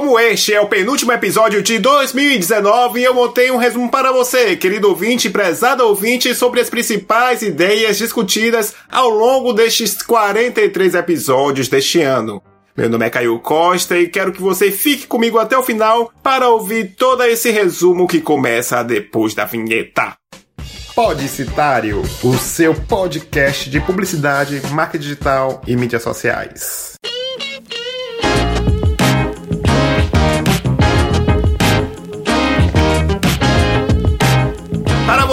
como este é o penúltimo episódio de 2019, eu montei um resumo para você, querido ouvinte, prezado ouvinte, sobre as principais ideias discutidas ao longo destes 43 episódios deste ano. Meu nome é Caio Costa e quero que você fique comigo até o final para ouvir todo esse resumo que começa depois da vinheta. Podicitário, o seu podcast de publicidade, marca digital e mídias sociais.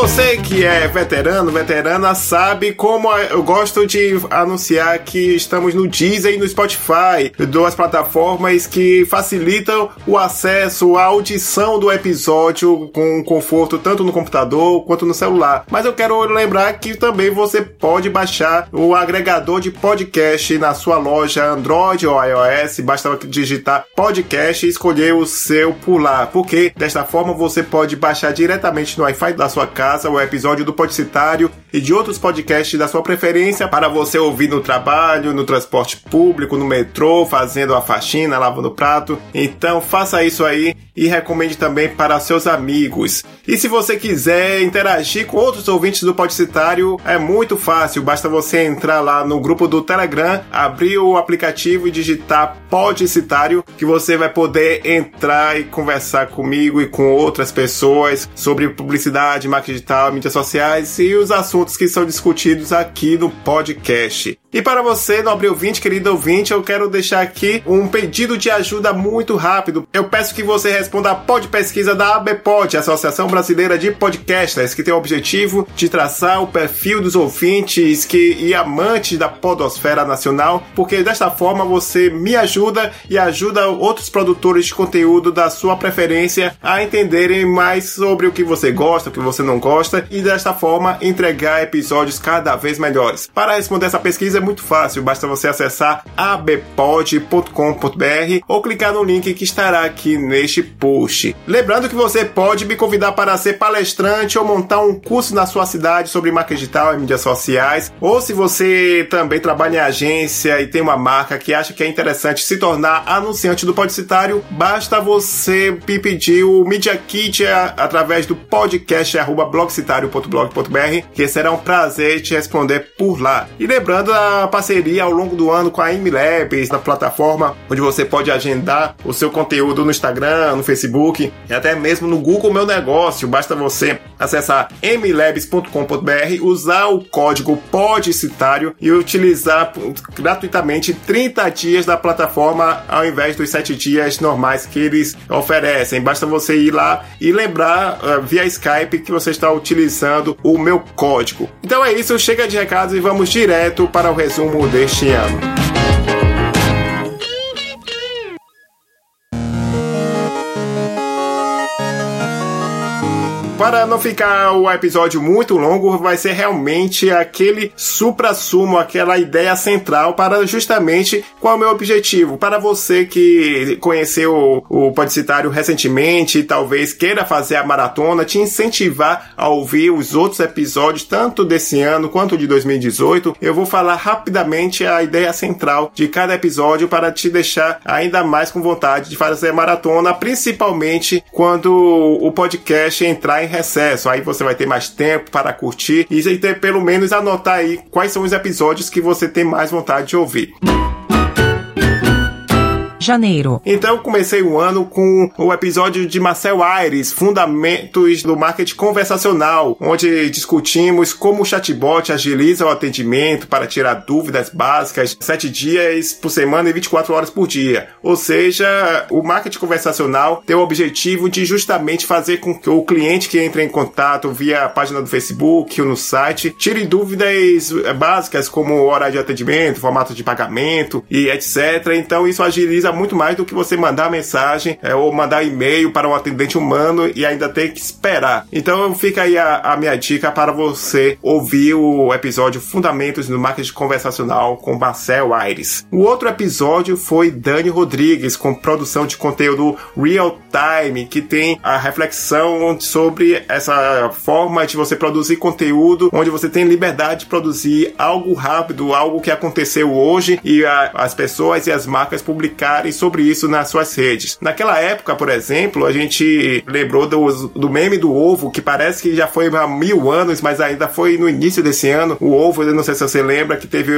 Você que é veterano, veterana, sabe como eu gosto de anunciar que estamos no Deezer e no Spotify, duas plataformas que facilitam o acesso, a audição do episódio com conforto tanto no computador quanto no celular. Mas eu quero lembrar que também você pode baixar o agregador de podcast na sua loja Android ou iOS, basta digitar podcast e escolher o seu lá, porque desta forma você pode baixar diretamente no Wi-Fi da sua casa casa o episódio do Podcitário e de outros podcasts da sua preferência para você ouvir no trabalho, no transporte público, no metrô, fazendo a faxina, lavando prato. Então faça isso aí e recomende também para seus amigos. E se você quiser interagir com outros ouvintes do Podcitário, é muito fácil, basta você entrar lá no grupo do Telegram, abrir o aplicativo e digitar Podcitário, que você vai poder entrar e conversar comigo e com outras pessoas sobre publicidade, marketing digital, mídias sociais e os assuntos que são discutidos aqui no podcast. E para você, nobre ouvinte, querido ouvinte, eu quero deixar aqui um pedido de ajuda muito rápido. Eu peço que você responda a pod pesquisa da ABPOD, Associação Brasileira de Podcasters, que tem o objetivo de traçar o perfil dos ouvintes que, e amantes da podosfera nacional, porque desta forma você me ajuda e ajuda outros produtores de conteúdo da sua preferência a entenderem mais sobre o que você gosta, o que você não gosta e desta forma entregar episódios cada vez melhores. Para responder essa pesquisa muito fácil, basta você acessar abpod.com.br ou clicar no link que estará aqui neste post. Lembrando que você pode me convidar para ser palestrante ou montar um curso na sua cidade sobre marketing digital e mídias sociais, ou se você também trabalha em agência e tem uma marca que acha que é interessante se tornar anunciante do Podcitário, basta você me pedir o Media Kit através do podcast blogcitario.blog.br, que será um prazer te responder por lá. E lembrando a parceria ao longo do ano com a MLabs, na plataforma onde você pode agendar o seu conteúdo no Instagram, no Facebook e até mesmo no Google Meu Negócio. Basta você acessar mlabs.com.br, usar o código PODCitário e utilizar gratuitamente 30 dias da plataforma ao invés dos 7 dias normais que eles oferecem. Basta você ir lá e lembrar uh, via Skype que você está utilizando o meu código. Então é isso, chega de recados e vamos direto para o resumo deste ano. Para não ficar o episódio muito longo, vai ser realmente aquele supra-sumo, aquela ideia central para justamente qual é o meu objetivo. Para você que conheceu o, o Podcitário recentemente e talvez queira fazer a maratona, te incentivar a ouvir os outros episódios, tanto desse ano quanto de 2018, eu vou falar rapidamente a ideia central de cada episódio para te deixar ainda mais com vontade de fazer a maratona, principalmente quando o podcast entrar em recesso. Aí você vai ter mais tempo para curtir e ter pelo menos anotar aí quais são os episódios que você tem mais vontade de ouvir janeiro. Então eu comecei o ano com o episódio de Marcel Aires, Fundamentos do Marketing Conversacional, onde discutimos como o chatbot agiliza o atendimento para tirar dúvidas básicas 7 dias por semana e 24 horas por dia. Ou seja, o marketing conversacional tem o objetivo de justamente fazer com que o cliente que entra em contato via a página do Facebook ou no site tire dúvidas básicas como hora de atendimento, formato de pagamento e etc. Então isso agiliza muito mais do que você mandar mensagem é, ou mandar e-mail para um atendente humano e ainda ter que esperar. Então fica aí a, a minha dica para você ouvir o episódio Fundamentos no Marketing Conversacional com Marcel Aires. O outro episódio foi Dani Rodrigues com produção de conteúdo real time, que tem a reflexão sobre essa forma de você produzir conteúdo onde você tem liberdade de produzir algo rápido, algo que aconteceu hoje e a, as pessoas e as marcas publicar comentarem sobre isso nas suas redes. Naquela época, por exemplo, a gente lembrou do, do meme do ovo, que parece que já foi há mil anos, mas ainda foi no início desse ano. O ovo, eu não sei se você lembra, que teve.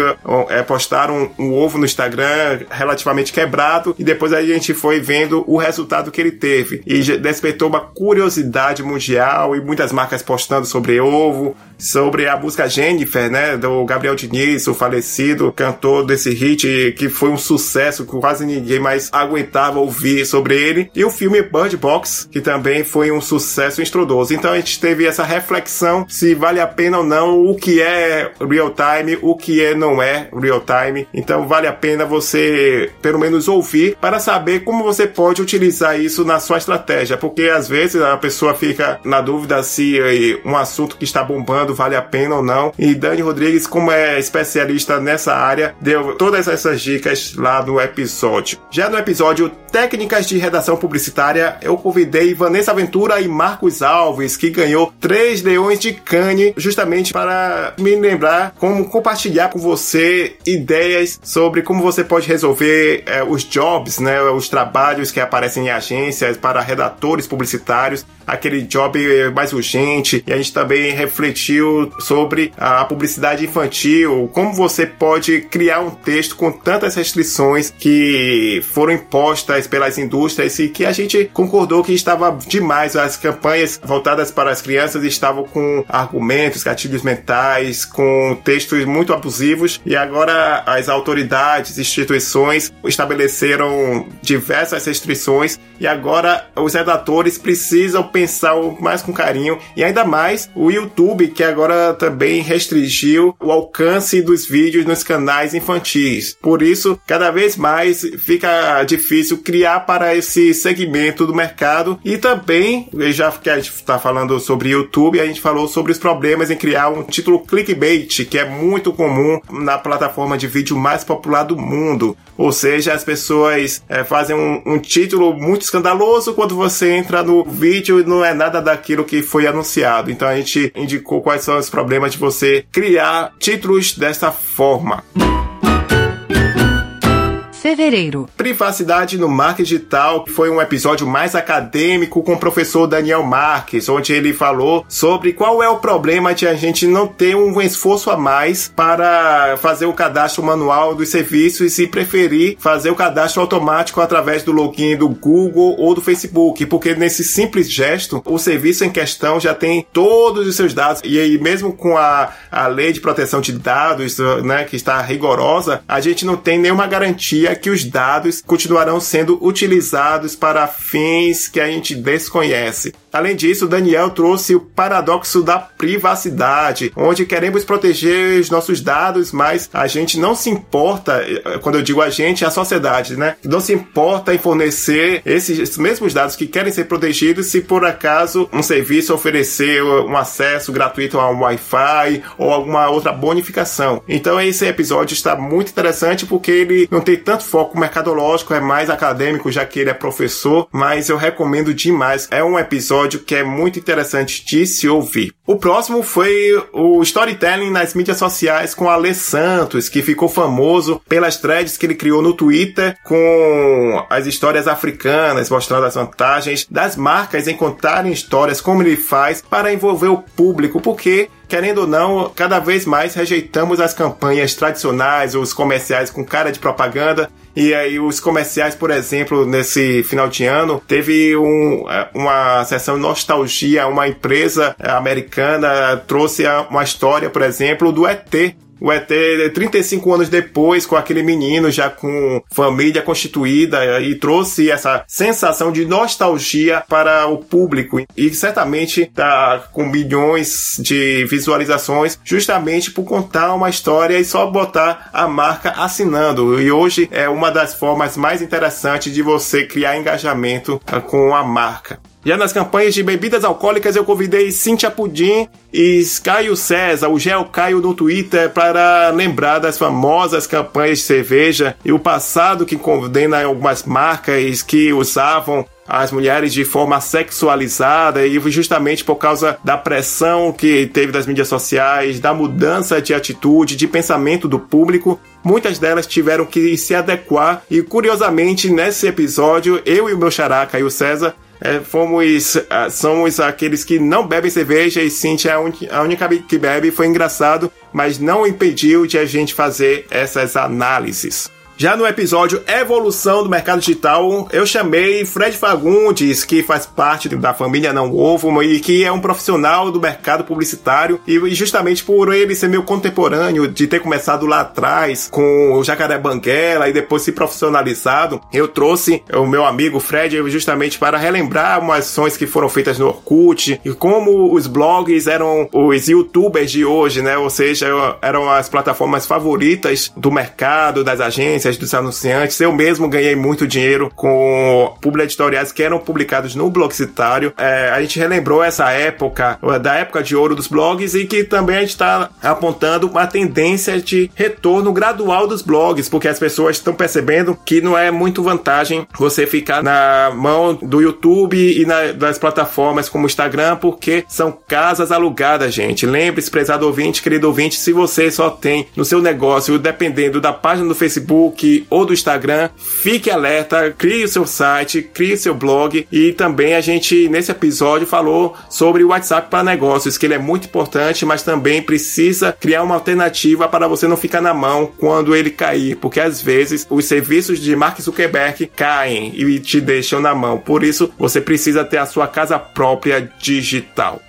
É, postaram um, um ovo no Instagram relativamente quebrado, e depois a gente foi vendo o resultado que ele teve. E despertou uma curiosidade mundial e muitas marcas postando sobre ovo, sobre a música Jennifer, né, do Gabriel Diniz, o falecido cantor desse hit que foi um sucesso, que quase ninguém mais aguentava ouvir sobre ele, e o filme Bird Box, que também foi um sucesso estrondoso. Então a gente teve essa reflexão se vale a pena ou não, o que é real time, o que é não é real time. Então vale a pena você pelo menos ouvir para saber como você pode utilizar isso na sua estratégia, porque às vezes a pessoa fica na dúvida se eh, um assunto que está bombando vale a pena ou não. E Dani Rodrigues, como é especialista nessa área, deu todas essas dicas lá no episódio. Já no episódio Técnicas de Redação Publicitária, eu convidei Vanessa Ventura e Marcos Alves, que ganhou três leões de cane, justamente para me lembrar como compartilhar com você ideias sobre como você pode resolver é, os jobs, né, os trabalhos que aparecem em agências para redatores publicitários, aquele job mais urgente. E a gente também refletiu sobre a publicidade infantil, como você pode criar um texto com tantas restrições que foram impostas pelas indústrias e que a gente concordou que estava demais. As campanhas voltadas para as crianças estavam com argumentos, gatilhos mentais, com textos muito abusivos e agora as autoridades, instituições estabeleceram diversas restrições e agora os redatores precisam pensar mais com carinho e ainda mais o YouTube que agora também restringiu o alcance dos vídeos nos canais infantis. Por isso, cada vez mais fica difícil criar para esse segmento do mercado e também, já que a gente está falando sobre YouTube, a gente falou sobre os problemas em criar um título clickbait, que é muito comum na plataforma de vídeo mais popular do mundo. Ou seja, as pessoas é, fazem um, um, título muito escandaloso quando você entra no vídeo e não é nada daquilo que foi anunciado. Então a gente indicou quais são os problemas de você criar títulos dessa forma fevereiro. Privacidade no marketing digital foi um episódio mais acadêmico com o professor Daniel Marques, onde ele falou sobre qual é o problema de a gente não ter um esforço a mais para fazer o cadastro manual dos serviços e preferir fazer o cadastro automático através do login do Google ou do Facebook, porque nesse simples gesto, o serviço em questão já tem todos os seus dados e aí mesmo com a, a lei de proteção de dados, né, que está rigorosa, a gente não tem nenhuma garantia que os dados continuarão sendo utilizados para fins que a gente desconhece. Além disso, Daniel trouxe o paradoxo da privacidade, onde queremos proteger os nossos dados, mas a gente não se importa, quando eu digo a gente, é a sociedade, né? Não se importa em fornecer esses mesmos dados que querem ser protegidos se por acaso um serviço oferecer um acesso gratuito a um Wi-Fi ou alguma outra bonificação. Então esse episódio está muito interessante porque ele não tem tanto foco mercadológico, é mais acadêmico, já que ele é professor, mas eu recomendo demais. É um episódio que é muito interessante de se ouvir. O próximo foi o storytelling nas mídias sociais com Ale Santos, que ficou famoso pelas threads que ele criou no Twitter com as histórias africanas, mostrando as vantagens das marcas em contarem histórias como ele faz para envolver o público, porque querendo ou não, cada vez mais rejeitamos as campanhas tradicionais, os comerciais com cara de propaganda. E aí os comerciais, por exemplo, nesse final de ano, teve um, é, uma sessão nostalgia, uma empresa americana trouxe uma história, por exemplo, do ET o ET, 35 anos depois, com aquele menino já com família constituída, e trouxe essa sensação de nostalgia para o público. E certamente está com milhões de visualizações, justamente por contar uma história e só botar a marca assinando. E hoje é uma das formas mais interessantes de você criar engajamento com a marca. Já nas campanhas de bebidas alcoólicas, eu convidei Cintia Pudim e Caio César, o Gel Caio no Twitter, para lembrar das famosas campanhas de cerveja e o passado que condena algumas marcas que usavam as mulheres de forma sexualizada e justamente por causa da pressão que teve das mídias sociais, da mudança de atitude, de pensamento do público, muitas delas tiveram que se adequar e curiosamente nesse episódio eu e o meu xará e o César é, fomos, uh, somos aqueles que não bebem cerveja e Cintia é a, un a única que bebe. Foi engraçado, mas não impediu de a gente fazer essas análises. Já no episódio Evolução do Mercado Digital, eu chamei Fred Fagundes, que faz parte da família Não Ovo e que é um profissional do mercado publicitário. E justamente por ele ser meu contemporâneo, de ter começado lá atrás com o Jacaré Banguela e depois se profissionalizado, eu trouxe o meu amigo Fred justamente para relembrar umas ações que foram feitas no Orkut e como os blogs eram os youtubers de hoje, né? Ou seja, eram as plataformas favoritas do mercado, das agências dos anunciantes. Eu mesmo ganhei muito dinheiro com publi editoriais que eram publicados no Blogcitário. É, a gente relembrou essa época, da época de ouro dos blogs, e que também a gente está apontando uma tendência de retorno gradual dos blogs, porque as pessoas estão percebendo que não é muito vantagem você ficar na mão do YouTube e na, das plataformas como Instagram, porque são casas alugadas, gente. Lembre-se, prezado ouvinte, querido ouvinte, se você só tem no seu negócio, dependendo da página do Facebook, Facebook ou do Instagram, fique alerta, crie o seu site, crie o seu blog. E também a gente nesse episódio falou sobre o WhatsApp para negócios, que ele é muito importante, mas também precisa criar uma alternativa para você não ficar na mão quando ele cair, porque às vezes os serviços de Mark Zuckerberg caem e te deixam na mão. Por isso, você precisa ter a sua casa própria digital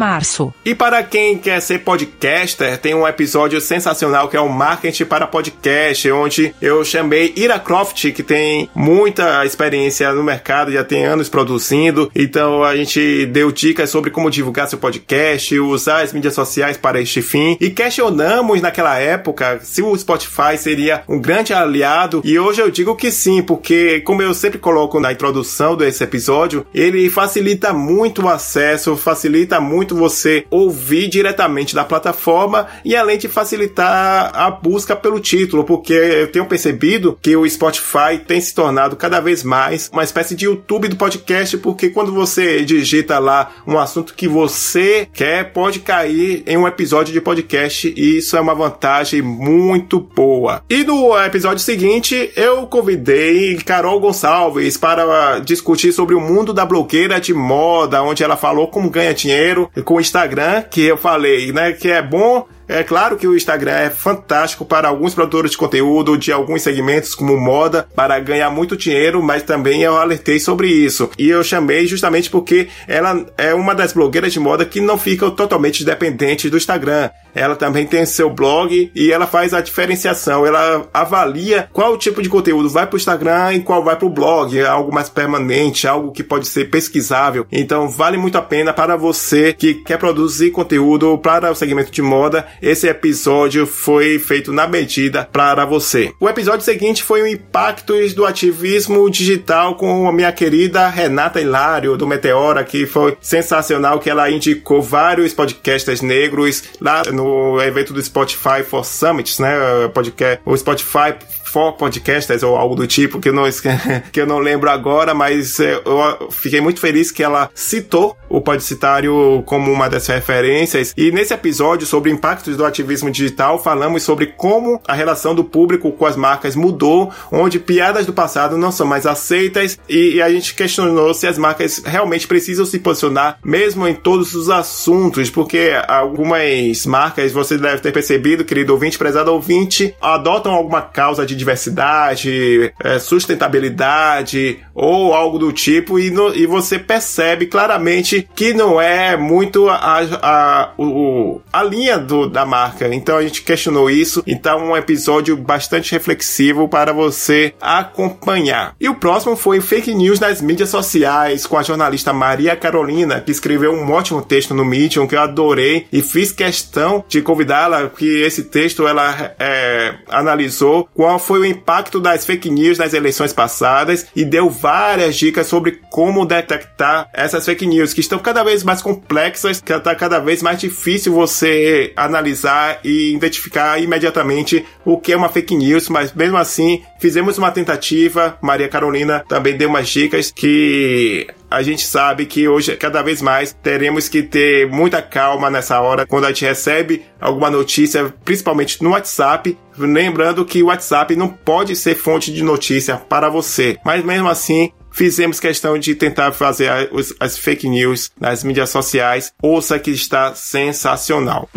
março. E para quem quer ser podcaster, tem um episódio sensacional que é o Marketing para Podcast, onde eu chamei Ira Croft, que tem muita experiência no mercado, já tem anos produzindo. Então a gente deu dicas sobre como divulgar seu podcast, usar as mídias sociais para este fim. E questionamos naquela época se o Spotify seria um grande aliado. E hoje eu digo que sim, porque como eu sempre coloco na introdução desse episódio, ele facilita muito o acesso, facilita muito muito você ouvir diretamente da plataforma e além de facilitar a busca pelo título, porque eu tenho percebido que o Spotify tem se tornado cada vez mais uma espécie de YouTube do podcast, porque quando você digita lá um assunto que você quer, pode cair em um episódio de podcast e isso é uma vantagem muito boa. E no episódio seguinte, eu convidei Carol Gonçalves para discutir sobre o mundo da blogueira de moda, onde ela falou como ganha dinheiro com o Instagram, que eu falei, né, que é bom é claro que o Instagram é fantástico para alguns produtores de conteúdo de alguns segmentos como moda para ganhar muito dinheiro, mas também eu alertei sobre isso. E eu chamei justamente porque ela é uma das blogueiras de moda que não ficam totalmente dependentes do Instagram. Ela também tem seu blog e ela faz a diferenciação. Ela avalia qual tipo de conteúdo vai para o Instagram e qual vai para o blog. É algo mais permanente, algo que pode ser pesquisável. Então vale muito a pena para você que quer produzir conteúdo para o segmento de moda esse episódio foi feito na medida para você. O episódio seguinte foi o Impactos do Ativismo Digital com a minha querida Renata Hilário, do Meteora, que foi sensacional, que ela indicou vários podcasters negros lá no evento do Spotify for Summits, né? Podcast, o Spotify for podcasters ou algo do tipo que eu não, que eu não lembro agora, mas é, eu fiquei muito feliz que ela citou o Podcitário como uma das referências. E nesse episódio sobre impactos do ativismo digital, falamos sobre como a relação do público com as marcas mudou, onde piadas do passado não são mais aceitas e, e a gente questionou se as marcas realmente precisam se posicionar mesmo em todos os assuntos, porque algumas marcas, você deve ter percebido, querido ouvinte, prezado ouvinte, adotam alguma causa de diversidade, é, sustentabilidade ou algo do tipo e, no, e você percebe claramente que não é muito a, a, o, a linha do, da marca. Então a gente questionou isso. Então um episódio bastante reflexivo para você acompanhar. E o próximo foi fake news nas mídias sociais com a jornalista Maria Carolina que escreveu um ótimo texto no Medium que eu adorei e fiz questão de convidá-la que esse texto ela é, analisou qual foi o impacto das fake news nas eleições passadas e deu várias dicas sobre como detectar essas fake news que estão cada vez mais complexas, que está cada vez mais difícil você analisar e identificar imediatamente o que é uma fake news, mas mesmo assim fizemos uma tentativa. Maria Carolina também deu umas dicas que a gente sabe que hoje, cada vez mais, teremos que ter muita calma nessa hora quando a gente recebe alguma notícia, principalmente no WhatsApp. Lembrando que o WhatsApp não pode ser fonte de notícia para você, mas mesmo assim, fizemos questão de tentar fazer as, fake news nas mídias sociais. Ouça que está sensacional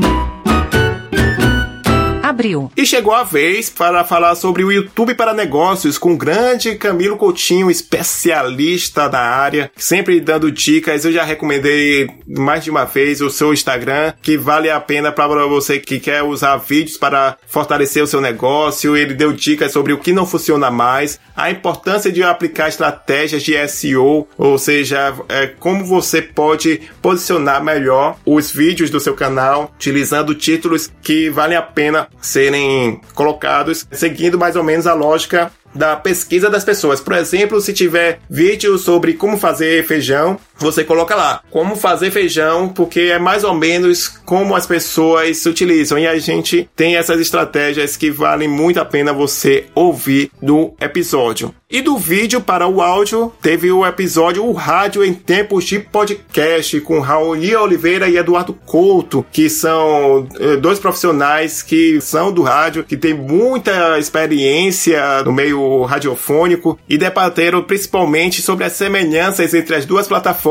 abril. E chegou a vez para falar sobre o YouTube para negócios com o grande Camilo Coutinho, especialista da área, sempre dando dicas. Eu já recomendei mais de uma vez o seu Instagram, que vale a pena para você que quer usar vídeos para fortalecer o seu negócio. Ele deu dicas sobre o que não funciona mais, a importância de aplicar estratégias de SEO, ou seja, é, como você pode posicionar melhor os vídeos do seu canal utilizando títulos que valem a pena serem colocados seguindo mais ou menos a lógica da pesquisa das pessoas. Por exemplo, se tiver vídeo sobre como fazer feijão, você coloca lá como fazer feijão, porque é mais ou menos como as pessoas se utilizam. E a gente tem essas estratégias que valem muito a pena você ouvir no episódio. E do vídeo para o áudio, teve o episódio O Rádio em Tempos de Podcast, com Raoni Oliveira e Eduardo Couto, que são eh, dois profissionais que são do rádio, que têm muita experiência no meio radiofônico e debateram principalmente sobre as semelhanças entre as duas plataformas,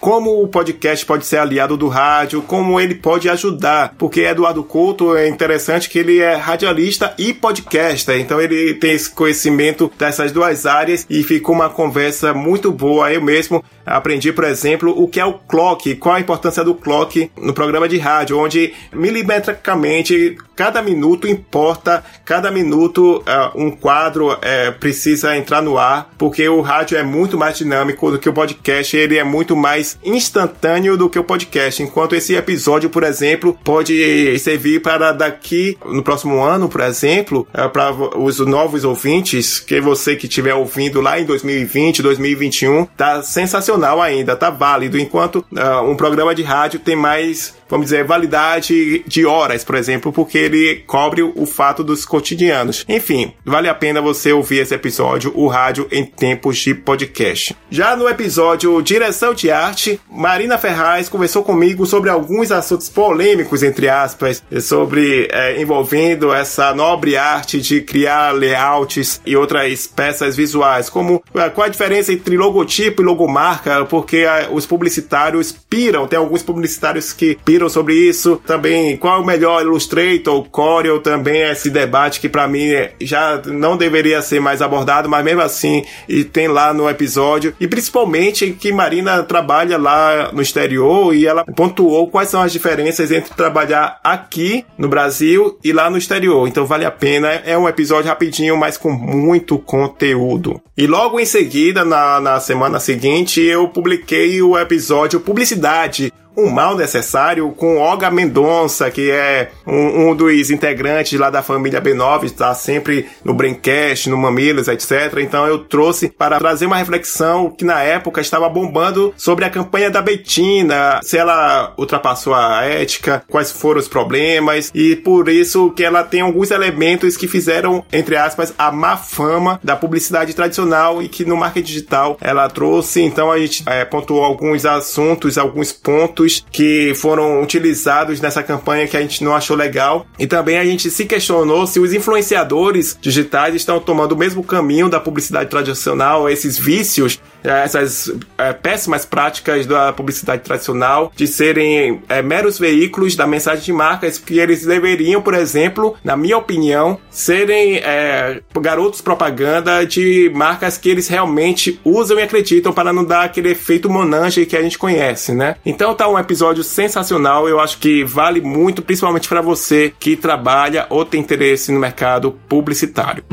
como o podcast pode ser aliado do rádio, como ele pode ajudar, porque Eduardo Couto é interessante que ele é radialista e podcaster, então ele tem esse conhecimento dessas duas áreas e ficou uma conversa muito boa. Eu mesmo aprendi, por exemplo, o que é o clock, qual a importância do clock no programa de rádio, onde milimetricamente cada minuto importa, cada minuto uh, um quadro uh, precisa entrar no ar, porque o rádio é muito mais dinâmico do que o podcast, ele é muito mais instantâneo do que o podcast. Enquanto esse episódio, por exemplo, pode servir para daqui no próximo ano, por exemplo, uh, para os novos ouvintes, que você que tiver ouvindo lá em 2020, 2021, tá sensacional ainda, tá válido, enquanto um programa de rádio tem mais vamos dizer, validade de horas, por exemplo, porque ele cobre o fato dos cotidianos. Enfim, vale a pena você ouvir esse episódio, o rádio em tempos de podcast. Já no episódio Direção de Arte, Marina Ferraz conversou comigo sobre alguns assuntos polêmicos, entre aspas, sobre é, envolvendo essa nobre arte de criar layouts e outras peças visuais, como é, qual a diferença entre logotipo e logomarca, porque é, os publicitários piram, tem alguns publicitários que piram sobre isso. Também, qual é o melhor Illustrator, Corel, também esse debate que para mim já não deveria ser mais abordado, mas mesmo assim e tem lá no episódio. E principalmente que Marina trabalha lá no exterior e ela pontuou quais são as diferenças entre trabalhar aqui no Brasil e lá no exterior. Então vale a pena. É um episódio rapidinho, mas com muito conteúdo. E logo em seguida, na, na semana seguinte, eu publiquei o episódio Publicidade um Mal Necessário com Olga Mendonça, que é um, um dos integrantes lá da família B9, está sempre no Braincast, no Mamilos, etc. Então eu trouxe para trazer uma reflexão que na época estava bombando sobre a campanha da Betina, se ela ultrapassou a ética, quais foram os problemas, e por isso que ela tem alguns elementos que fizeram, entre aspas, a má fama da publicidade tradicional e que no marketing digital ela trouxe. Então a gente é, pontuou alguns assuntos, alguns pontos que foram utilizados nessa campanha que a gente não achou legal. E também a gente se questionou se os influenciadores digitais estão tomando o mesmo caminho da publicidade tradicional, esses vícios essas é, péssimas práticas da publicidade tradicional de serem é, meros veículos da mensagem de marcas que eles deveriam, por exemplo, na minha opinião, serem é, garotos propaganda de marcas que eles realmente usam e acreditam para não dar aquele efeito monange que a gente conhece, né? Então tá um episódio sensacional, eu acho que vale muito, principalmente para você que trabalha ou tem interesse no mercado publicitário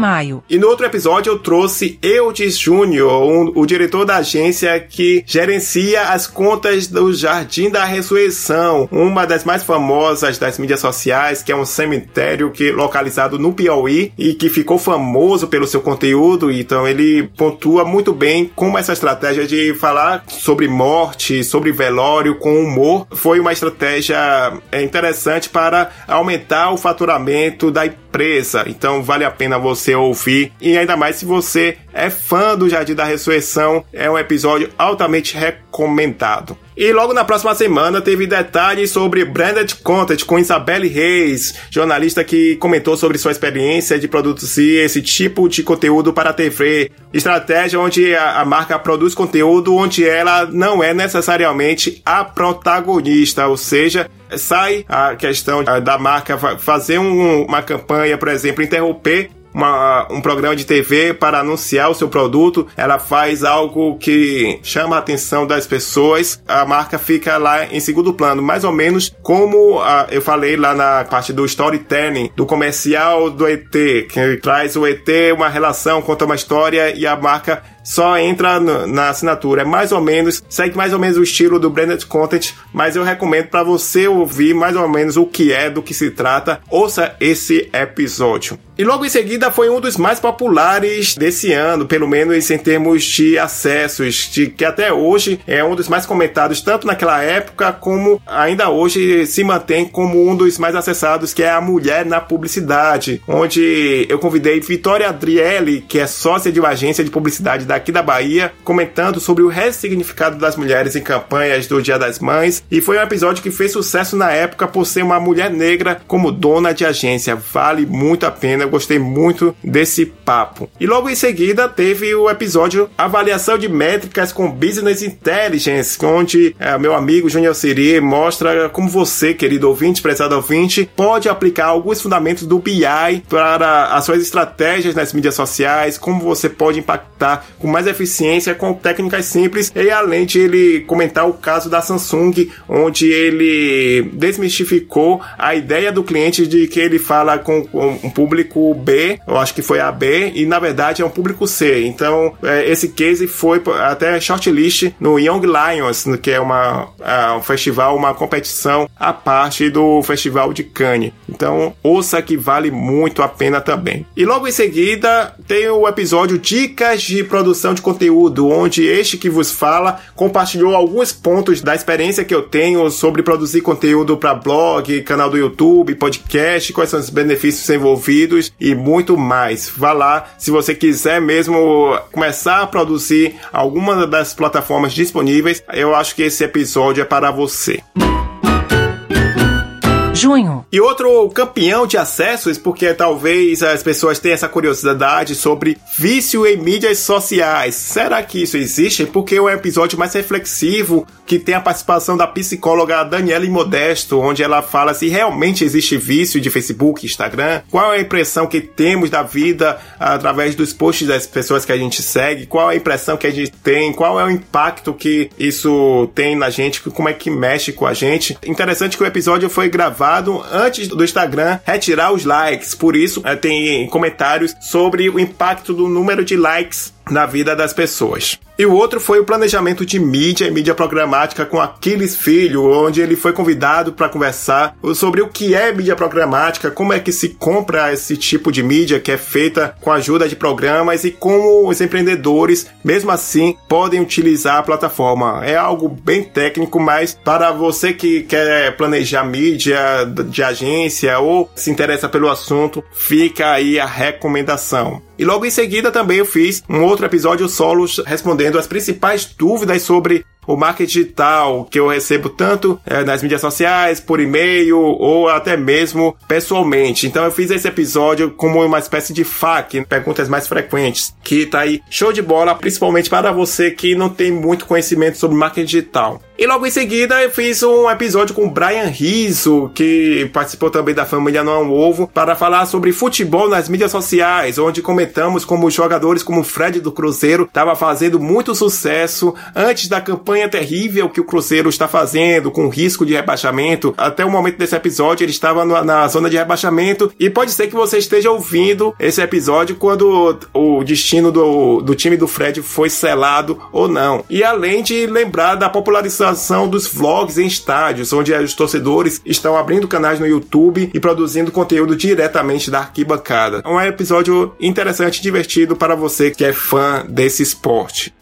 maio. E no outro episódio eu trouxe Eudes Júnior, um, o diretor da agência que gerencia as contas do Jardim da Ressurreição, uma das mais famosas das mídias sociais, que é um cemitério que localizado no Piauí e que ficou famoso pelo seu conteúdo. Então ele pontua muito bem como essa estratégia de falar sobre morte, sobre velório com humor foi uma estratégia é, interessante para aumentar o faturamento da empresa. Então vale a pena você você ouvir. E ainda mais se você é fã do Jardim da Ressurreição, é um episódio altamente recomendado. E logo na próxima semana teve detalhes sobre Branded Content com Isabelle Reis, jornalista que comentou sobre sua experiência de produzir esse tipo de conteúdo para a TV. Estratégia onde a, a marca produz conteúdo onde ela não é necessariamente a protagonista, ou seja, sai a questão da marca fazer um, uma campanha, por exemplo, interromper uma, um programa de TV para anunciar o seu produto, ela faz algo que chama a atenção das pessoas, a marca fica lá em segundo plano, mais ou menos como a, eu falei lá na parte do storytelling, do comercial do ET, que traz o ET uma relação, conta uma história e a marca só entra na assinatura. É mais ou menos, segue mais ou menos o estilo do branded content, mas eu recomendo para você ouvir mais ou menos o que é, do que se trata. Ouça esse episódio. E logo em seguida foi um dos mais populares desse ano, pelo menos em termos de acessos, de que até hoje é um dos mais comentados tanto naquela época como ainda hoje se mantém como um dos mais acessados, que é a Mulher na Publicidade, onde eu convidei Vitória Adriele, que é sócia de uma agência de publicidade daqui da Bahia, comentando sobre o ressignificado das mulheres em campanhas do Dia das Mães, e foi um episódio que fez sucesso na época por ser uma mulher negra como dona de agência. Vale muito a pena, eu gostei muito desse papo. E logo em seguida teve o episódio Avaliação de Métricas com Business Intelligence, onde é, meu amigo Junior Siri mostra como você, querido ouvinte, prezado ouvinte, pode aplicar alguns fundamentos do BI para as suas estratégias nas mídias sociais, como você pode impactar com mais eficiência com técnicas simples e além de ele comentar o caso da Samsung, onde ele desmistificou a ideia do cliente de que ele fala com um público B, eu acho que foi a B, e na verdade é um público C. Então, é, esse case foi até shortlist no Young Lions, que é uma, um festival, uma competição à parte do Festival de Cannes. Então, ouça que vale muito a pena também. E logo em seguida tem o episódio Dicas de Produção produção de conteúdo, onde este que vos fala compartilhou alguns pontos da experiência que eu tenho sobre produzir conteúdo para blog, canal do YouTube, podcast, quais são os benefícios envolvidos e muito mais. Vá lá se você quiser mesmo começar a produzir alguma das plataformas disponíveis, eu acho que esse episódio é para você junho. E outro campeão de acessos, porque talvez as pessoas tenham essa curiosidade sobre vício em mídias sociais. Será que isso existe? Porque é um episódio mais reflexivo que tem a participação da psicóloga Daniela Modesto, onde ela fala se realmente existe vício de Facebook, Instagram, qual é a impressão que temos da vida através dos posts das pessoas que a gente segue, qual é a impressão que a gente tem, qual é o impacto que isso tem na gente, como é que mexe com a gente. Interessante que o episódio foi gravado antes do Instagram retirar os likes, por isso eh, tem comentários sobre o impacto do número de likes na vida das pessoas. E o outro foi o planejamento de mídia e mídia programática com Aquiles Filho, onde ele foi convidado para conversar sobre o que é mídia programática, como é que se compra esse tipo de mídia que é feita com a ajuda de programas e como os empreendedores, mesmo assim, podem utilizar a plataforma. É algo bem técnico, mas para você que quer planejar mídia de agência ou se interessa pelo assunto, fica aí a recomendação. E logo em seguida também eu fiz um outro episódio solo respondendo as principais dúvidas sobre o marketing digital que eu recebo tanto é, nas mídias sociais, por e-mail ou até mesmo pessoalmente. Então eu fiz esse episódio como uma espécie de FAQ, perguntas mais frequentes, que tá aí show de bola, principalmente para você que não tem muito conhecimento sobre marketing digital. E logo em seguida eu fiz um episódio com o Brian Rizzo, que participou também da família Não é um Ovo, para falar sobre futebol nas mídias sociais, onde comentamos como jogadores como o Fred do Cruzeiro estava fazendo muito sucesso antes da campanha terrível que o Cruzeiro está fazendo, com risco de rebaixamento. Até o momento desse episódio ele estava na zona de rebaixamento e pode ser que você esteja ouvindo esse episódio quando o destino do, do time do Fred foi selado ou não. E além de lembrar da popularização dos vlogs em estádios, onde os torcedores estão abrindo canais no YouTube e produzindo conteúdo diretamente da arquibancada. É um episódio interessante e divertido para você que é fã desse esporte.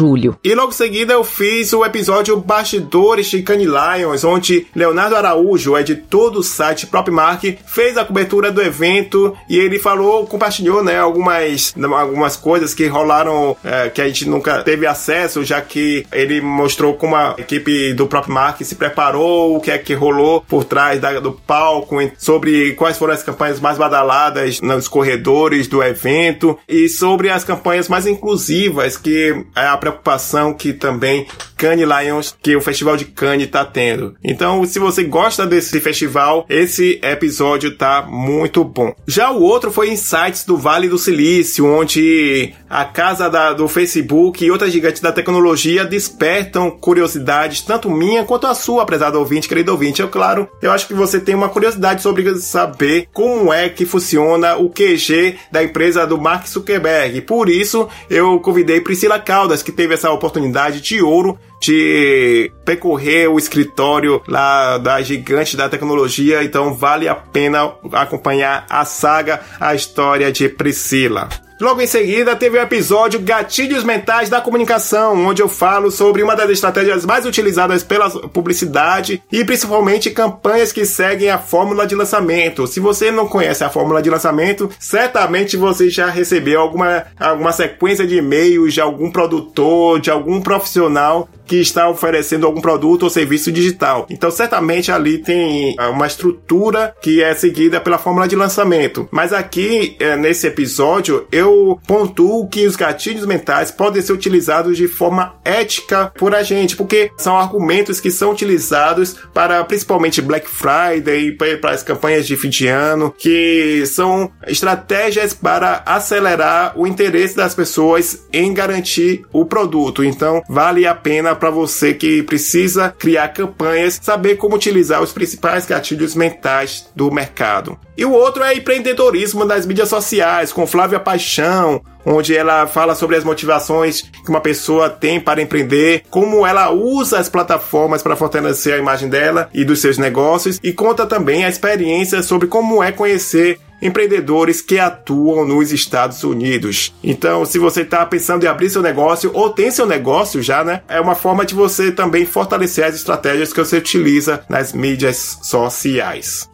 Julho. E logo em seguida eu fiz o episódio Bastidores de Candy Lions, onde Leonardo Araújo, editor do site Propmark, fez a cobertura do evento e ele falou, compartilhou né, algumas, algumas coisas que rolaram é, que a gente nunca teve acesso, já que ele mostrou como a equipe do Propmark se preparou, o que é que rolou por trás da, do palco, sobre quais foram as campanhas mais badaladas nos corredores do evento e sobre as campanhas mais inclusivas, que é a preocupação que também Cannes Lions, que o Festival de Cannes está tendo. Então, se você gosta desse festival, esse episódio tá muito bom. Já o outro foi Insights do Vale do Silício, onde a casa da, do Facebook e outras gigantes da tecnologia despertam curiosidades, tanto minha quanto a sua, prezado ouvinte, querido ouvinte. Eu, claro, eu acho que você tem uma curiosidade sobre saber como é que funciona o QG da empresa do Mark Zuckerberg. Por isso, eu convidei Priscila Caldas, que teve essa oportunidade de ouro de percorrer o escritório lá da gigante da tecnologia, então vale a pena acompanhar a saga, a história de Priscila. Logo em seguida, teve o episódio Gatilhos Mentais da Comunicação, onde eu falo sobre uma das estratégias mais utilizadas pela publicidade e principalmente campanhas que seguem a fórmula de lançamento. Se você não conhece a fórmula de lançamento, certamente você já recebeu alguma, alguma sequência de e-mails de algum produtor, de algum profissional que está oferecendo algum produto ou serviço digital. Então, certamente ali tem uma estrutura que é seguida pela fórmula de lançamento. Mas aqui, eh, nesse episódio, eu pontuo que os gatilhos mentais podem ser utilizados de forma ética por a gente, porque são argumentos que são utilizados para principalmente Black Friday, para as campanhas de fim de ano, que são estratégias para acelerar o interesse das pessoas em garantir o produto. Então, vale a pena para você que precisa criar campanhas, saber como utilizar os principais gatilhos mentais do mercado. E o outro é empreendedorismo nas mídias sociais, com Flávia Paixão, onde ela fala sobre as motivações que uma pessoa tem para empreender, como ela usa as plataformas para fortalecer a imagem dela e dos seus negócios, e conta também a experiência sobre como é conhecer empreendedores que atuam nos Estados Unidos. Então, se você está pensando em abrir seu negócio ou tem seu negócio já, né? É uma forma de você também fortalecer as estratégias que você utiliza nas mídias sociais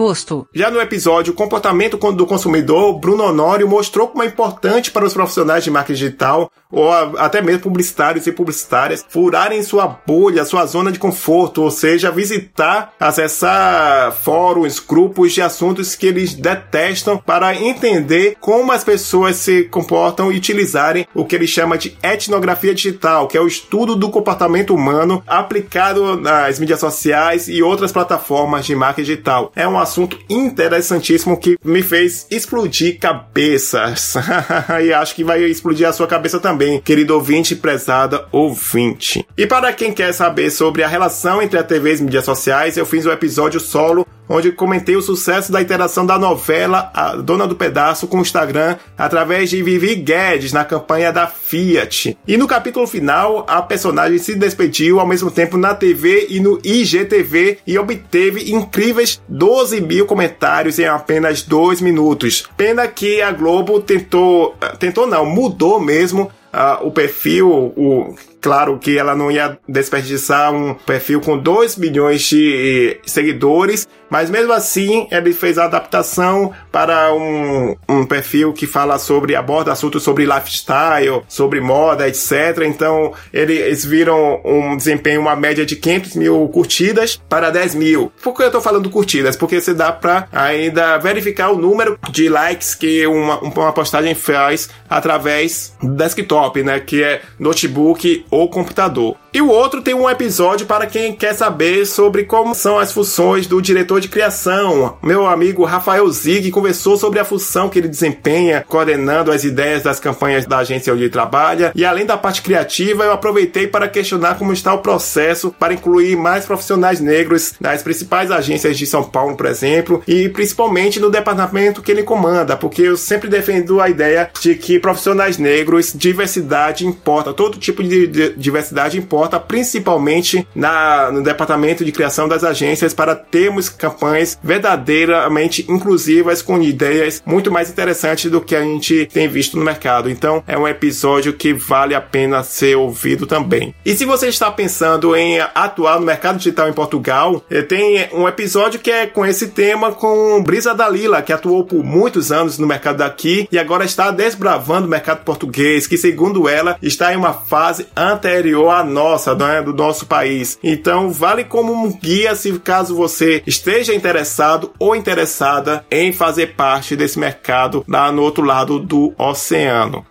agosto. Já no episódio Comportamento do Consumidor, Bruno Honório mostrou como é importante para os profissionais de marketing digital ou até mesmo publicitários e publicitárias furarem sua bolha, sua zona de conforto, ou seja, visitar, acessar fóruns, grupos de assuntos que eles detestam para entender como as pessoas se comportam e utilizarem o que ele chama de etnografia digital, que é o estudo do comportamento humano aplicado nas mídias sociais e outras plataformas de marketing digital. É um assunto interessantíssimo que me fez explodir cabeças. e acho que vai explodir a sua cabeça também também, querido ouvinte e prezada ouvinte. E para quem quer saber sobre a relação entre a TV e as mídias sociais, eu fiz um episódio solo onde comentei o sucesso da interação da novela A Dona do Pedaço com o Instagram através de Vivi Guedes na campanha da Fiat. E no capítulo final, a personagem se despediu ao mesmo tempo na TV e no IGTV e obteve incríveis 12 mil comentários em apenas dois minutos. Pena que a Globo tentou, tentou não, mudou mesmo uh, o perfil, o, claro que ela não ia desperdiçar um perfil com 2 milhões de seguidores, mas mesmo assim ele fez a adaptação para um, um perfil que fala sobre, aborda assuntos sobre lifestyle, sobre moda, etc. Então eles viram um desempenho, uma média de 500 mil curtidas para 10 mil. Por que eu estou falando curtidas? Porque você dá para ainda verificar o número de likes que uma, uma postagem faz através desktop, né? Que é notebook ou computador. E o outro tem um episódio para quem quer saber sobre como são as funções do diretor de criação. Meu amigo Rafael Zig conversou sobre a função que ele desempenha coordenando as ideias das campanhas da agência onde ele trabalha. E além da parte criativa, eu aproveitei para questionar como está o processo para incluir mais profissionais negros nas principais agências de São Paulo, por exemplo, e principalmente no departamento que ele comanda, porque eu sempre defendo a ideia de que profissionais negros, diversidade importa, todo tipo de diversidade importa, principalmente na, no departamento de criação das agências, para termos campanhas verdadeiramente inclusivas com ideias muito mais interessantes do que a gente tem visto no mercado. Então, é um episódio que vale a pena ser ouvido também. E se você está pensando em atuar no mercado digital em Portugal, eh, tem um episódio que é com esse tema com Brisa Dalila, que atuou por muitos anos no mercado daqui e agora está desbravando o mercado português, que segundo ela está em uma fase anterior à nossa, né, do nosso país. Então vale como um guia se caso você esteja interessado ou interessada em fazer parte desse mercado lá no outro lado do oceano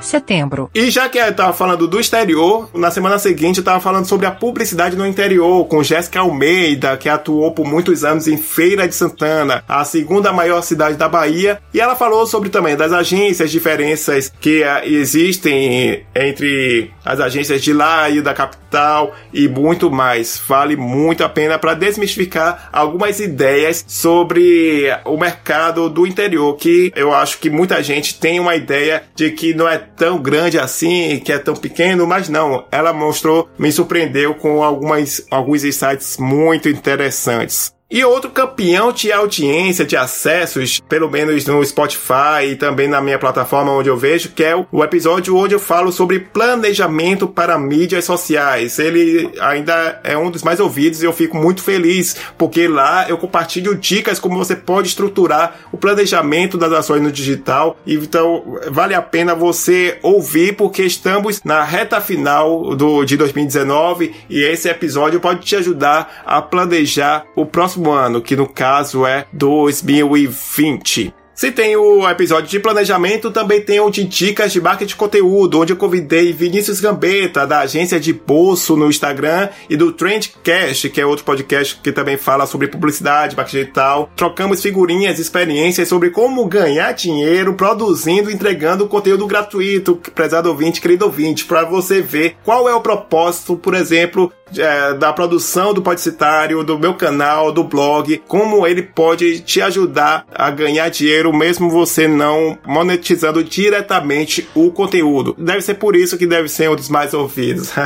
setembro. E já que eu tava falando do exterior, na semana seguinte eu tava falando sobre a publicidade no interior, com Jéssica Almeida, que atuou por muitos anos em Feira de Santana, a segunda maior cidade da Bahia, e ela falou sobre também das agências, diferenças que uh, existem entre as agências de lá e da capital e muito mais. Vale muito a pena para desmistificar algumas ideias sobre o mercado do interior, que eu acho que muita gente tem uma ideia de que não é tão grande assim, que é tão pequeno, mas não. Ela mostrou, me surpreendeu com algumas, alguns insights muito interessantes. E outro campeão de audiência, de acessos, pelo menos no Spotify e também na minha plataforma onde eu vejo, que é o episódio onde eu falo sobre planejamento para mídias sociais. Ele ainda é um dos mais ouvidos e eu fico muito feliz, porque lá eu compartilho dicas como você pode estruturar o planejamento das ações no digital. Então, vale a pena você ouvir, porque estamos na reta final do, de 2019 e esse episódio pode te ajudar a planejar o próximo próximo ano, que no caso é 2020. Se tem o episódio de planejamento, também tem o de dicas de marketing de conteúdo, onde eu convidei Vinícius Gambetta, da agência de bolso no Instagram, e do Trendcast, que é outro podcast que também fala sobre publicidade, marketing digital. Trocamos figurinhas, experiências sobre como ganhar dinheiro produzindo e entregando conteúdo gratuito, prezado ouvinte, querido ouvinte, para você ver qual é o propósito, por exemplo, é, da produção do Podcitário, do meu canal, do blog, como ele pode te ajudar a ganhar dinheiro mesmo você não monetizando diretamente o conteúdo. Deve ser por isso que deve ser um dos mais ouvidos.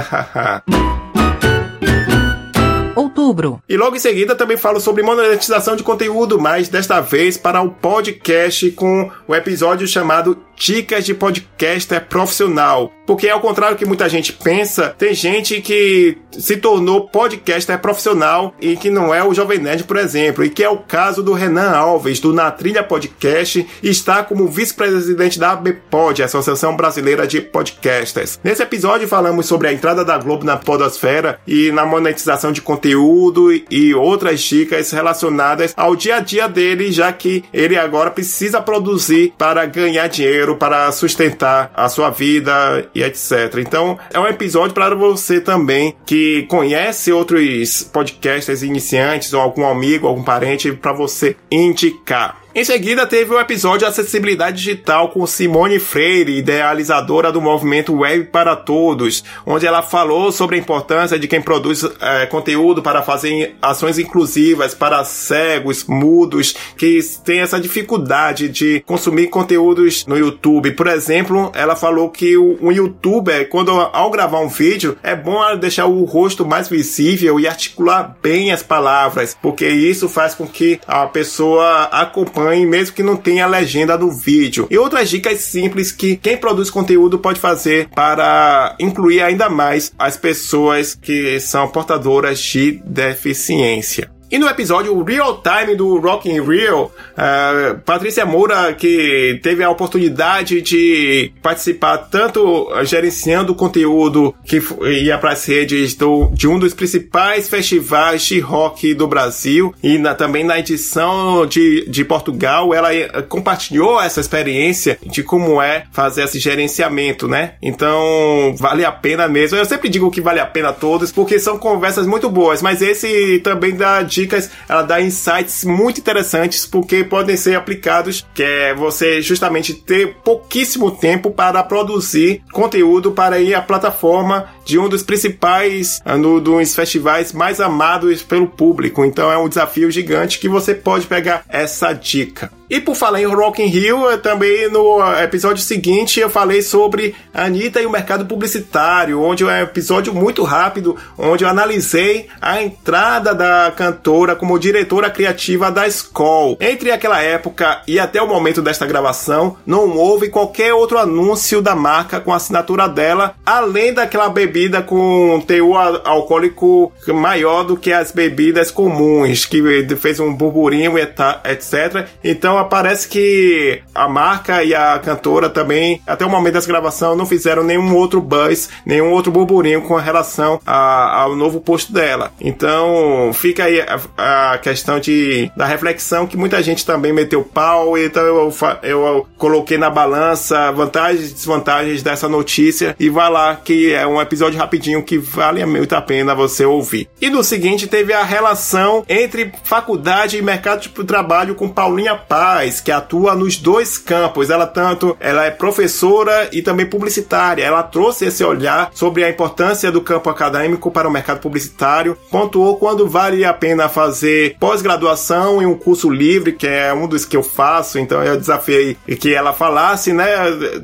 outubro. E logo em seguida também falo sobre monetização de conteúdo, mas desta vez para o podcast com o episódio chamado Dicas de Podcaster Profissional. Porque ao contrário que muita gente pensa, tem gente que se tornou podcaster profissional e que não é o Jovem Nerd, por exemplo, e que é o caso do Renan Alves, do Na Trilha Podcast, e está como vice-presidente da ABPOD, Associação Brasileira de Podcasters. Nesse episódio falamos sobre a entrada da Globo na podosfera e na monetização de conteúdo e outras dicas relacionadas ao dia a dia dele, já que ele agora precisa produzir para ganhar dinheiro, para sustentar a sua vida e etc. Então, é um episódio para você também que conhece outros podcasters iniciantes ou algum amigo, algum parente para você indicar. Em seguida, teve o episódio Acessibilidade Digital com Simone Freire, idealizadora do movimento Web para Todos, onde ela falou sobre a importância de quem produz é, conteúdo para fazer ações inclusivas para cegos, mudos, que têm essa dificuldade de consumir conteúdos no YouTube. Por exemplo, ela falou que um youtuber, quando ao gravar um vídeo, é bom deixar o rosto mais visível e articular bem as palavras, porque isso faz com que a pessoa acompanhe acompanhe, mesmo que não tenha a legenda do vídeo. E outras dicas simples que quem produz conteúdo pode fazer para incluir ainda mais as pessoas que são portadoras de deficiência. E no episódio Real Time do Rock in uh, Patrícia Moura, que teve a oportunidade de participar tanto gerenciando o conteúdo que ia para as redes do, de um dos principais festivais de rock do Brasil e na, também na edição de, de Portugal, ela eh, compartilhou essa experiência de como é fazer esse gerenciamento, né? Então, vale a pena mesmo. Eu sempre digo que vale a pena todos, porque são conversas muito boas, mas esse também dá dicas, ela dá insights muito interessantes porque podem ser aplicados, que é você justamente ter pouquíssimo tempo para produzir conteúdo para ir à plataforma de um dos principais, ah, no, dos festivais mais amados pelo público. Então é um desafio gigante que você pode pegar essa dica. E por falar em Rock in Rio, também no episódio seguinte eu falei sobre a Anitta e o mercado publicitário, onde é um episódio muito rápido, onde eu analisei a entrada da cantora como diretora criativa da Skoll. Entre aquela época e até o momento desta gravação, não houve qualquer outro anúncio da marca com a assinatura dela, além daquela bebida com teor alcoólico maior do que as bebidas comuns, que fez um burburinho, etc. Então então parece que a marca e a cantora também, até o momento dessa gravação, não fizeram nenhum outro buzz, nenhum outro burburinho com relação a, ao novo posto dela. Então fica aí a, a, questão de, da reflexão que muita gente também meteu pau, então eu, eu, eu coloquei na balança vantagens e desvantagens dessa notícia e vai lá que é um episódio rapidinho que vale muito a pena você ouvir. E no seguinte teve a relação entre faculdade e mercado de trabalho com Paulinha Paz que atua nos dois campos. Ela tanto ela é professora e também publicitária. Ela trouxe esse olhar sobre a importância do campo acadêmico para o mercado publicitário. Pontuou quando vale a pena fazer pós-graduação em um curso livre, que é um dos que eu faço. Então eu desafiei que ela falasse, né,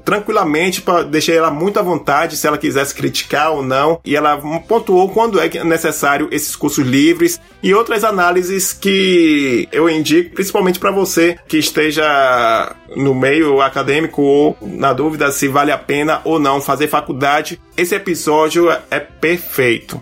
tranquilamente, deixei ela muito à vontade se ela quisesse criticar ou não. E ela pontuou quando é necessário esses cursos livres e outras análises que eu indico, principalmente para você que esteja no meio acadêmico ou na dúvida se vale a pena ou não fazer faculdade, esse episódio é perfeito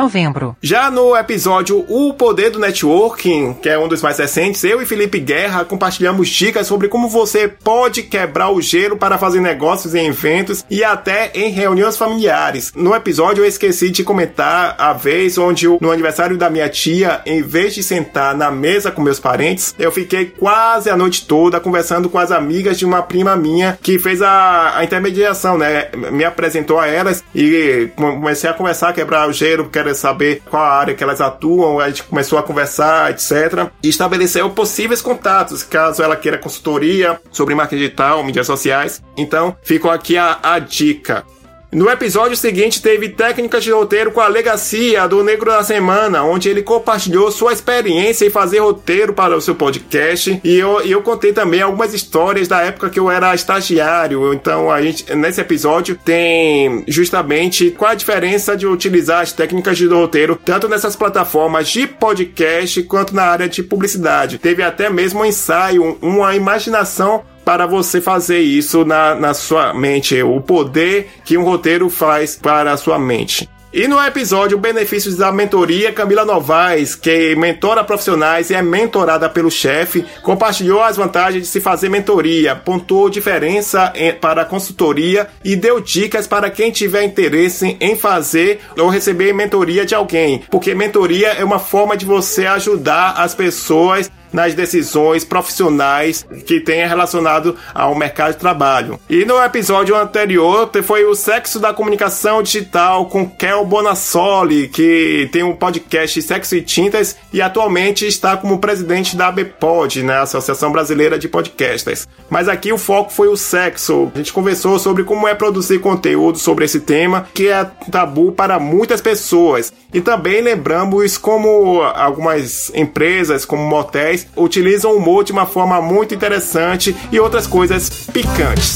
novembro. Já no episódio O Poder do Networking, que é um dos mais recentes, eu e Felipe Guerra compartilhamos dicas sobre como você pode quebrar o gelo para fazer negócios em eventos e até em reuniões familiares. No episódio eu esqueci de comentar a vez onde no aniversário da minha tia, em vez de sentar na mesa com meus parentes, eu fiquei quase a noite toda conversando com as amigas de uma prima minha que fez a, a intermediação, né? Me apresentou a elas e comecei a conversar, quebrar o gelo, porque querer saber qual área que elas atuam, a gente começou a conversar, etc. E estabeleceu possíveis contatos, caso ela queira consultoria sobre marketing digital, mídias sociais. Então, ficou aqui a, a dica. No episódio seguinte, teve técnicas de roteiro com a Legacia do Negro da Semana, onde ele compartilhou sua experiência em fazer roteiro para o seu podcast. E eu, eu contei também algumas histórias da época que eu era estagiário. Então, a gente, nesse episódio, tem justamente qual a diferença de utilizar as técnicas de roteiro, tanto nessas plataformas de podcast quanto na área de publicidade. Teve até mesmo um ensaio, uma imaginação para você fazer isso na, na sua mente, o poder que um roteiro faz para a sua mente. E no episódio Benefícios da Mentoria, Camila Novaes, que mentora profissionais e é mentorada pelo chefe, compartilhou as vantagens de se fazer mentoria, pontuou diferença para a consultoria e deu dicas para quem tiver interesse em fazer ou receber mentoria de alguém, porque mentoria é uma forma de você ajudar as pessoas nas decisões profissionais que tenha relacionado ao mercado de trabalho. E no episódio anterior foi o sexo da comunicação digital com Kel Bonassoli, que tem um podcast Sexo e Tintas e atualmente está como presidente da ABPOD, né, Associação Brasileira de Podcasters. Mas aqui o foco foi o sexo. A gente conversou sobre como é produzir conteúdo sobre esse tema, que é tabu para muitas pessoas. E também lembramos como algumas empresas, como motéis, utilizam o humor de uma forma muito interessante e outras coisas picantes.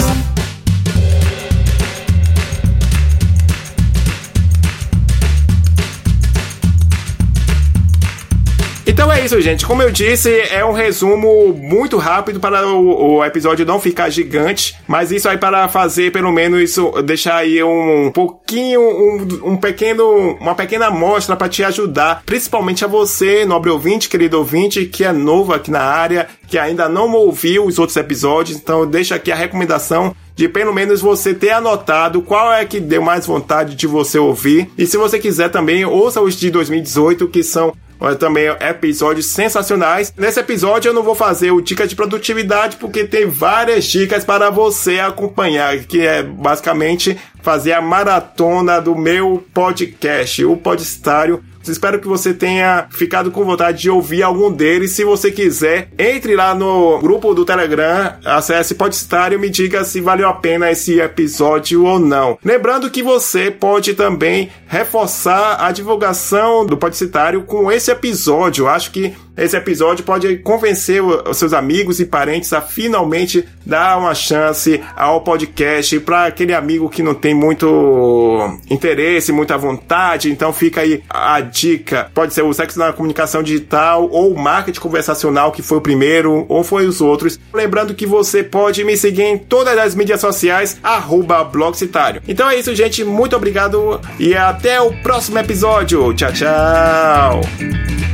Então é isso, gente. Como eu disse, é um resumo muito rápido para o, o, episódio não ficar gigante, mas isso aí para fazer pelo menos isso, deixar aí um pouquinho, um, um pequeno, uma pequena amostra para te ajudar, principalmente a você, nobre ouvinte, querido ouvinte, que é novo aqui na área, que ainda não ouviu os outros episódios. Então deixa aqui a recomendação de pelo menos você ter anotado qual é que deu mais vontade de você ouvir. E se você quiser também, ouça os de 2018, que são também episódios sensacionais. Nesse episódio eu não vou fazer o dica de produtividade porque tem várias dicas para você acompanhar, que é basicamente fazer a maratona do meu podcast, o Podestário Espero que você tenha ficado com vontade de ouvir algum deles. Se você quiser, entre lá no grupo do Telegram, acesse Podcitário e me diga se valeu a pena esse episódio ou não. Lembrando que você pode também reforçar a divulgação do Podcitário com esse episódio. Acho que esse episódio pode convencer os seus amigos e parentes a finalmente dar uma chance ao podcast para aquele amigo que não tem muito interesse, muita vontade. Então fica aí a Pode ser o sexo na comunicação digital ou o marketing conversacional, que foi o primeiro, ou foi os outros. Lembrando que você pode me seguir em todas as mídias sociais, arroba Blogcitário. Então é isso, gente. Muito obrigado e até o próximo episódio. Tchau, tchau.